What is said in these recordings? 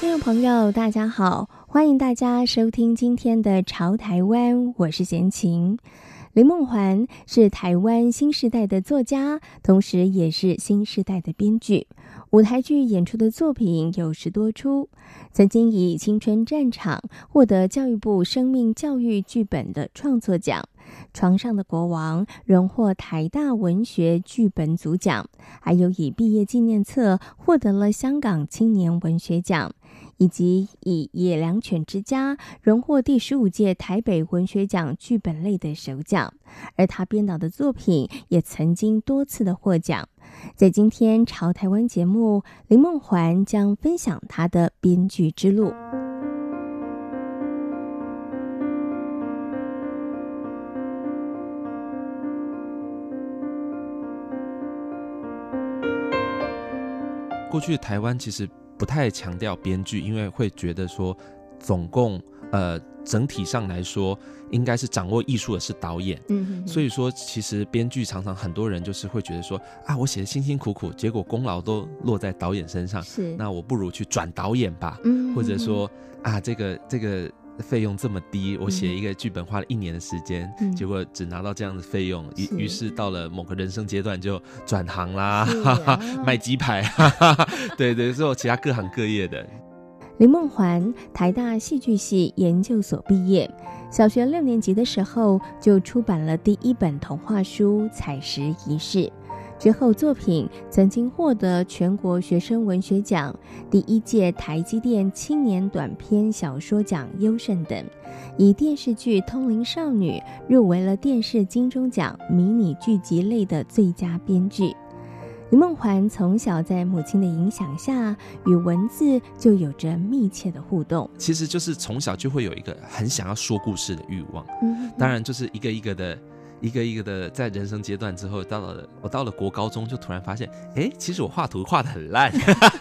听众朋友，大家好，欢迎大家收听今天的《潮台湾》，我是闲情。林梦环是台湾新时代的作家，同时也是新时代的编剧。舞台剧演出的作品有十多出，曾经以《青春战场》获得教育部生命教育剧本的创作奖，《床上的国王》荣获台大文学剧本组奖，还有以毕业纪念册获得了香港青年文学奖。以及以《野良犬之家》荣获第十五届台北文学奖剧本类的首奖，而他编导的作品也曾经多次的获奖。在今天《潮台湾》节目，林梦环将分享他的编剧之路。过去台湾其实。不太强调编剧，因为会觉得说，总共呃整体上来说，应该是掌握艺术的是导演。嗯哼哼，所以说其实编剧常常很多人就是会觉得说啊，我写的辛辛苦苦，结果功劳都落在导演身上。是，那我不如去转导演吧。嗯哼哼，或者说啊，这个这个。费用这么低，我写一个剧本花了一年的时间，嗯、结果只拿到这样的费用，于于是到了某个人生阶段就转行啦，啊、哈 哈卖鸡排，哈哈对对，做其他各行各业的。林梦环，台大戏剧系研究所毕业，小学六年级的时候就出版了第一本童话书《采石仪式》。之后，作品曾经获得全国学生文学奖、第一届台积电青年短篇小说奖优胜等，以电视剧《通灵少女》入围了电视金钟奖迷你剧集类的最佳编剧。林梦环从小在母亲的影响下，与文字就有着密切的互动。其实就是从小就会有一个很想要说故事的欲望，嗯，当然就是一个一个的。一个一个的，在人生阶段之后，到了我到了国高中，就突然发现，哎，其实我画图画的很烂。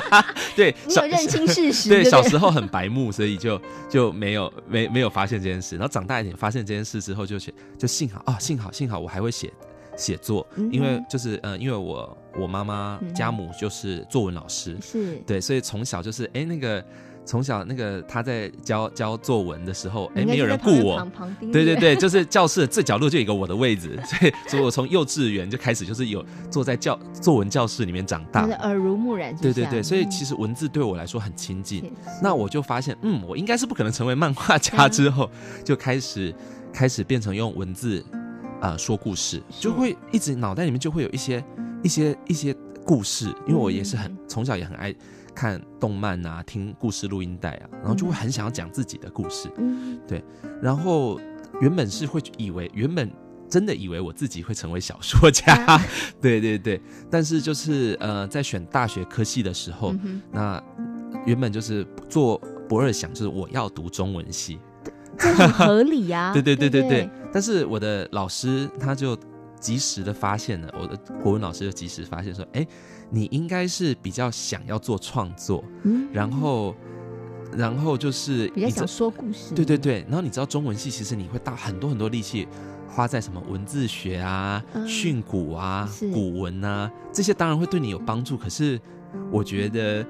对，你有认清事实。对，小时候很白目，所以就就没有没没有发现这件事。然后长大一点，发现这件事之后就，就写就幸好啊，幸好幸好我还会写写作，嗯、因为就是呃，因为我我妈妈家母就是作文老师，是对，所以从小就是哎那个。从小那个他在教教作文的时候，哎，没有人顾我。对对对，就是教室的最角落就有一个我的位置，所以 所以我从幼稚园就开始就是有坐在教作文教室里面长大，耳濡目染。对对对，所以其实文字对我来说很亲近。那我就发现，嗯，我应该是不可能成为漫画家。之后就开始开始变成用文字啊说故事，就会一直脑袋里面就会有一些一些一些故事，因为我也是很从小也很爱。看动漫啊，听故事录音带啊，然后就会很想要讲自己的故事。嗯，对。然后原本是会以为，原本真的以为我自己会成为小说家。啊、对对对。但是就是呃，在选大学科系的时候，嗯、那原本就是做不二想，就是我要读中文系，这很合理呀、对 对对。对对，但是我的老师他就及时的发现了，我的国文老师就及时发现说，哎。你应该是比较想要做创作，嗯，然后，然后就是比较想说故事，对对对。然后你知道中文系其实你会大很多很多力气花在什么文字学啊、训詁啊、古文啊这些，当然会对你有帮助。可是我觉得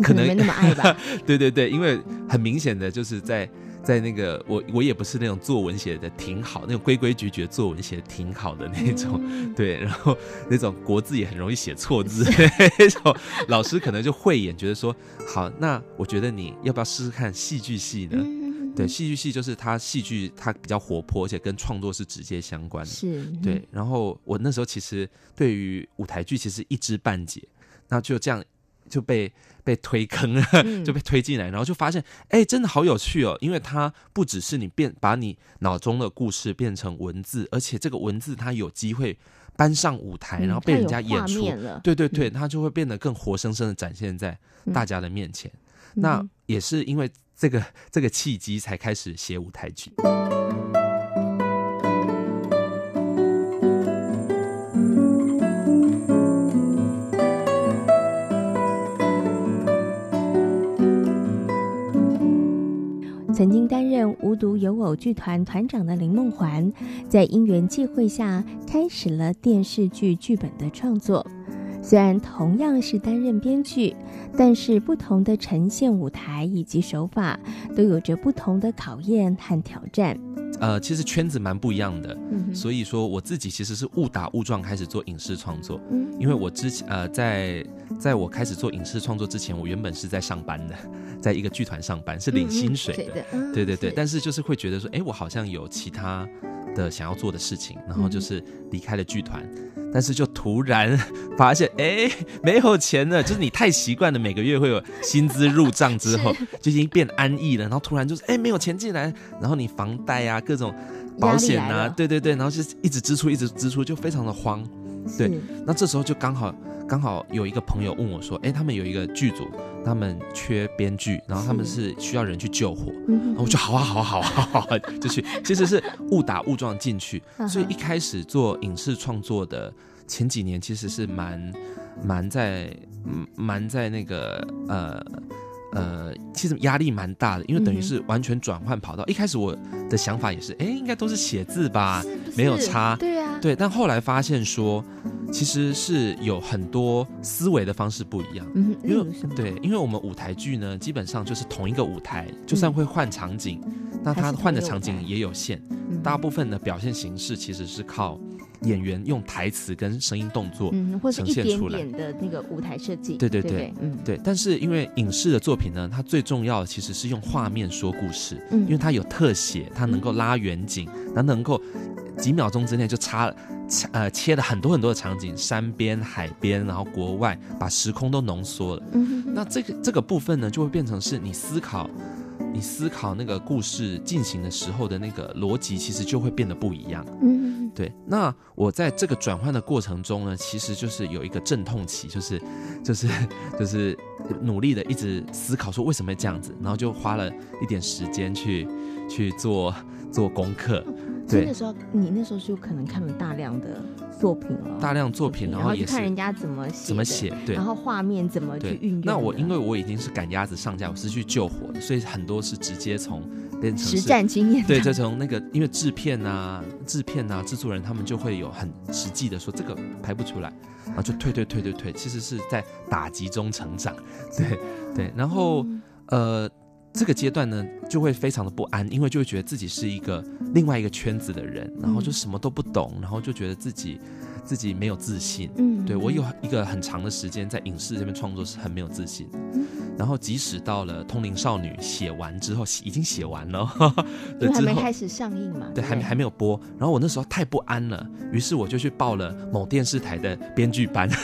可能，可能没那么爱吧。对对对，因为很明显的就是在。在那个我我也不是那种作文写的挺好，那种规规矩矩的作文写的挺好的那种，嗯、对，然后那种国字也很容易写错字，那种老师可能就慧眼觉得说，好，那我觉得你要不要试试看戏剧系呢？嗯、对，戏剧系就是它戏剧它比较活泼，而且跟创作是直接相关的，是，对。然后我那时候其实对于舞台剧其实一知半解，那就这样。就被被推坑了，就被推进来，然后就发现，哎、欸，真的好有趣哦！因为它不只是你变把你脑中的故事变成文字，而且这个文字它有机会搬上舞台，然后被人家演出。对对对，它就会变得更活生生的展现在大家的面前。那也是因为这个这个契机，才开始写舞台剧。偶剧团团长的林梦环，在因缘际会下开始了电视剧剧本的创作。虽然同样是担任编剧，但是不同的呈现舞台以及手法，都有着不同的考验和挑战。呃，其实圈子蛮不一样的，嗯、所以说我自己其实是误打误撞开始做影视创作。嗯，因为我之前呃，在在我开始做影视创作之前，我原本是在上班的，在一个剧团上班，是领薪水的。对对对，是但是就是会觉得说，哎，我好像有其他的想要做的事情，然后就是离开了剧团。嗯但是就突然发现，哎，没有钱了。就是你太习惯了，每个月会有薪资入账之后，就已经变安逸了。然后突然就是，哎，没有钱进来，然后你房贷啊，各种保险啊，对对对，然后就一直支出，一直支出，就非常的慌。对，那这时候就刚好。刚好有一个朋友问我说：“哎，他们有一个剧组，他们缺编剧，然后他们是需要人去救火。是”然后我就好啊，好啊，好啊，好啊，就去。其实是误打误撞进去，所以一开始做影视创作的前几年，其实是蛮蛮在蛮在那个呃。呃，其实压力蛮大的，因为等于是完全转换跑道。嗯、一开始我的想法也是，哎，应该都是写字吧，是是没有差。对啊，对。但后来发现说，其实是有很多思维的方式不一样。嗯，因为对，因为我们舞台剧呢，基本上就是同一个舞台，就算会换场景，嗯、那它换的场景也有限。嗯、大部分的表现形式其实是靠。演员用台词跟声音动作呈现出来的那个舞台设计，对对对，嗯对。但是因为影视的作品呢，它最重要的其实是用画面说故事，嗯，因为它有特写，它能够拉远景，它能够几秒钟之内就插呃切了很多很多的场景，山边、海边，然后国外，把时空都浓缩了。嗯，那这个这个部分呢，就会变成是你思考。你思考那个故事进行的时候的那个逻辑，其实就会变得不一样。嗯，对。那我在这个转换的过程中呢，其实就是有一个阵痛期，就是，就是，就是努力的一直思考说为什么会这样子，然后就花了一点时间去去做做功课。对，那时候你那时候就可能看了大量的作品了，大量作品，然后也看人家怎么写，怎么写，对，然后画面怎么去运用。那我因为我已经是赶鸭子上架，我是去救火的，所以很多是直接从变成实战经验。对，就从那个因为制片啊、制片啊、制作人他们就会有很实际的说这个拍不出来，然后就退退退退退，其实是在打击中成长。对对，然后、嗯、呃。这个阶段呢，就会非常的不安，因为就会觉得自己是一个另外一个圈子的人，然后就什么都不懂，然后就觉得自己自己没有自信。嗯，对，我有一个很长的时间在影视这边创作是很没有自信。嗯，然后即使到了《通灵少女》写完之后，已经写完了，因为还没开始上映嘛，对，还没还没有播。然后我那时候太不安了，于是我就去报了某电视台的编剧班。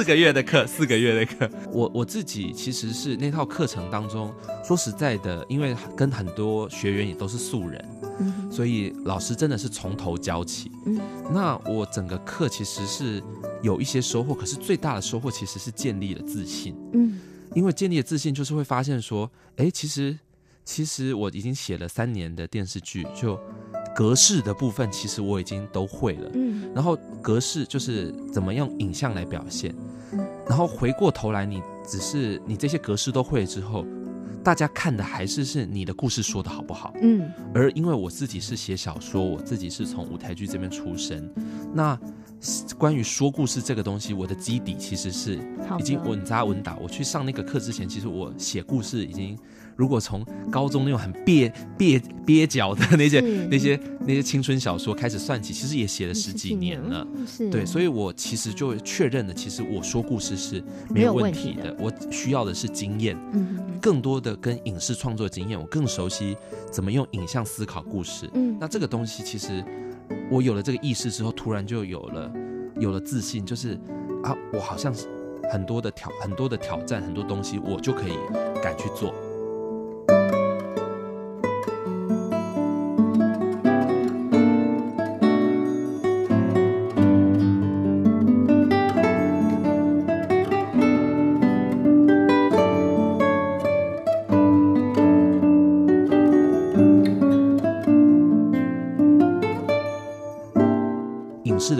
四个月的课，四个月的课。我我自己其实是那套课程当中，说实在的，因为跟很多学员也都是素人，嗯、所以老师真的是从头教起。嗯、那我整个课其实是有一些收获，可是最大的收获其实是建立了自信。嗯，因为建立了自信，就是会发现说，哎，其实其实我已经写了三年的电视剧，就。格式的部分其实我已经都会了，嗯，然后格式就是怎么用影像来表现，然后回过头来，你只是你这些格式都会了之后，大家看的还是是你的故事说的好不好，嗯，而因为我自己是写小说，我自己是从舞台剧这边出身，那关于说故事这个东西，我的基底其实是已经稳扎稳打。我去上那个课之前，其实我写故事已经。如果从高中那种很蹩蹩蹩脚的那些那些那些青春小说开始算起，其实也写了十几年了。是，对，所以我其实就确认了，其实我说故事是没有问题的。我需要的是经验，嗯，更多的跟影视创作经验，我更熟悉怎么用影像思考故事。嗯，那这个东西其实我有了这个意识之后，突然就有了有了自信，就是啊，我好像是很多的挑很多的挑战，很多东西我就可以敢去做。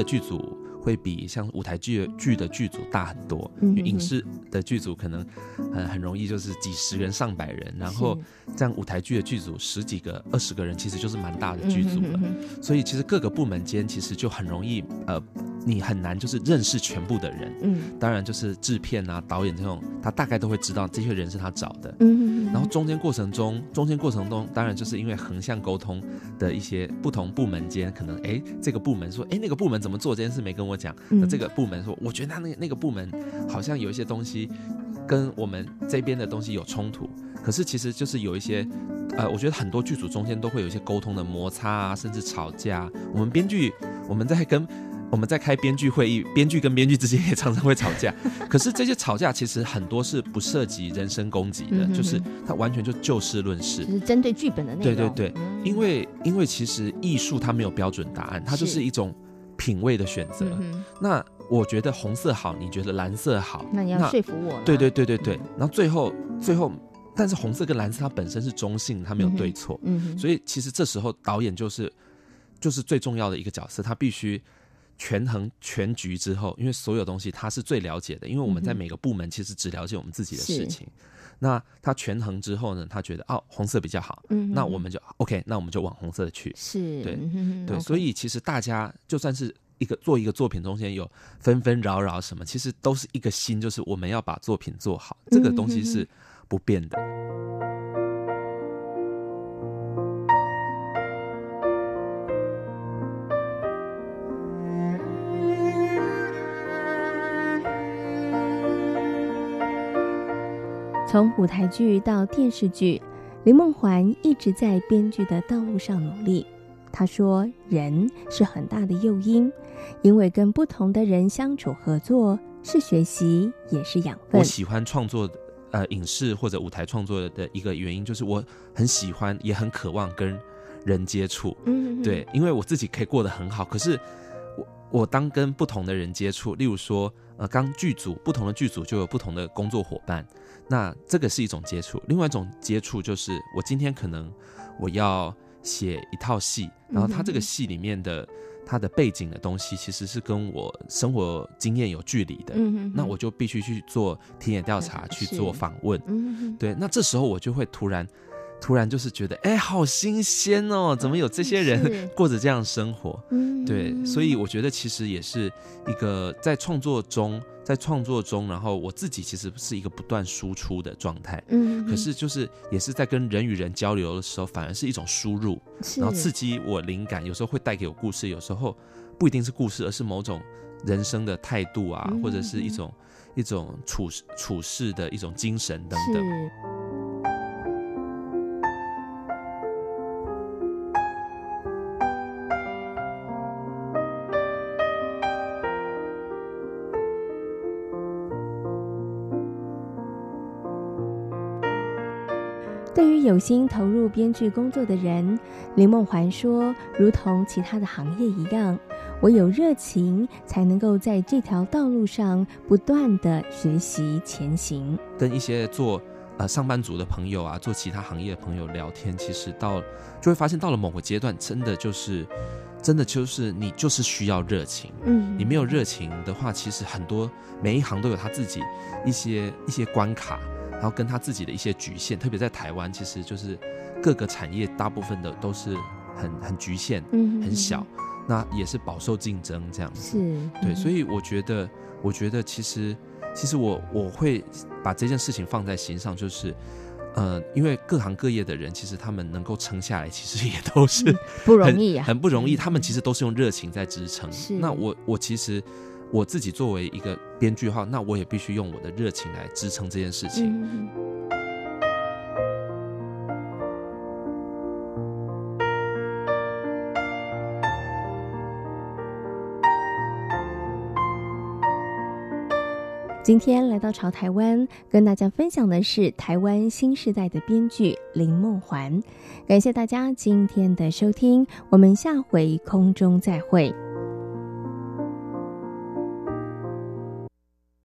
剧组会比像舞台剧剧的剧组大很多。嗯，因为影视的剧组可能很很容易就是几十人、上百人，然后这样舞台剧的剧组十几个、二十个人，其实就是蛮大的剧组了。所以其实各个部门间其实就很容易呃。你很难就是认识全部的人，嗯，当然就是制片啊、导演这种，他大概都会知道这些人是他找的，嗯，然后中间过程中，中间过程中，当然就是因为横向沟通的一些不同部门间，可能哎，这个部门说，哎，那个部门怎么做这件事没跟我讲，那这个部门说，我觉得他那那个部门好像有一些东西跟我们这边的东西有冲突，可是其实就是有一些，呃，我觉得很多剧组中间都会有一些沟通的摩擦啊，甚至吵架。我们编剧我们在跟。我们在开编剧会议，编剧跟编剧之间也常常会吵架。可是这些吵架其实很多是不涉及人身攻击的，嗯、哼哼就是他完全就就事论事，就是针对剧本的内容。对对对，嗯、因为因为其实艺术它没有标准答案，它就是一种品味的选择。嗯、那我觉得红色好，你觉得蓝色好，那你要说服我。对对对对对，然后最后最后，但是红色跟蓝色它本身是中性，它没有对错。嗯嗯，所以其实这时候导演就是就是最重要的一个角色，他必须。权衡全局之后，因为所有东西他是最了解的，因为我们在每个部门其实只了解我们自己的事情。嗯、那他权衡之后呢，他觉得哦，红色比较好，嗯，那我们就 OK，那我们就往红色去。是，对，嗯、对所以其实大家就算是一个做一个作品中间有纷纷扰扰什么，其实都是一个心，就是我们要把作品做好，这个东西是不变的。从舞台剧到电视剧，林梦环一直在编剧的道路上努力。她说：“人是很大的诱因，因为跟不同的人相处合作是学习，也是养分。”我喜欢创作，呃，影视或者舞台创作的一个原因，就是我很喜欢，也很渴望跟人接触。嗯，对，因为我自己可以过得很好，可是我我当跟不同的人接触，例如说，呃，刚剧组不同的剧组就有不同的工作伙伴。那这个是一种接触，另外一种接触就是我今天可能我要写一套戏，然后它这个戏里面的它的背景的东西其实是跟我生活经验有距离的，那我就必须去做田野调查，去做访问，对，那这时候我就会突然。突然就是觉得，哎，好新鲜哦！怎么有这些人 过着这样生活？嗯，对，所以我觉得其实也是一个在创作中，在创作中，然后我自己其实是一个不断输出的状态。嗯，可是就是也是在跟人与人交流的时候，反而是一种输入，然后刺激我灵感，有时候会带给我故事，有时候不一定是故事，而是某种人生的态度啊，或者是一种一种处处事的一种精神等等。心投入编剧工作的人，林梦环说：“如同其他的行业一样，唯有热情，才能够在这条道路上不断的学习前行。”跟一些做呃上班族的朋友啊，做其他行业的朋友聊天，其实到就会发现，到了某个阶段，真的就是，真的就是你就是需要热情。嗯，你没有热情的话，其实很多每一行都有他自己一些一些关卡。然后跟他自己的一些局限，特别在台湾，其实就是各个产业大部分的都是很很局限，嗯，很小，那也是饱受竞争这样子。是，对，所以我觉得，我觉得其实，其实我我会把这件事情放在心上，就是，呃，因为各行各业的人，其实他们能够撑下来，其实也都是不容易啊，很不容易。他们其实都是用热情在支撑。是，那我我其实。我自己作为一个编剧号，那我也必须用我的热情来支撑这件事情。今天来到潮台湾，跟大家分享的是台湾新时代的编剧林梦环。感谢大家今天的收听，我们下回空中再会。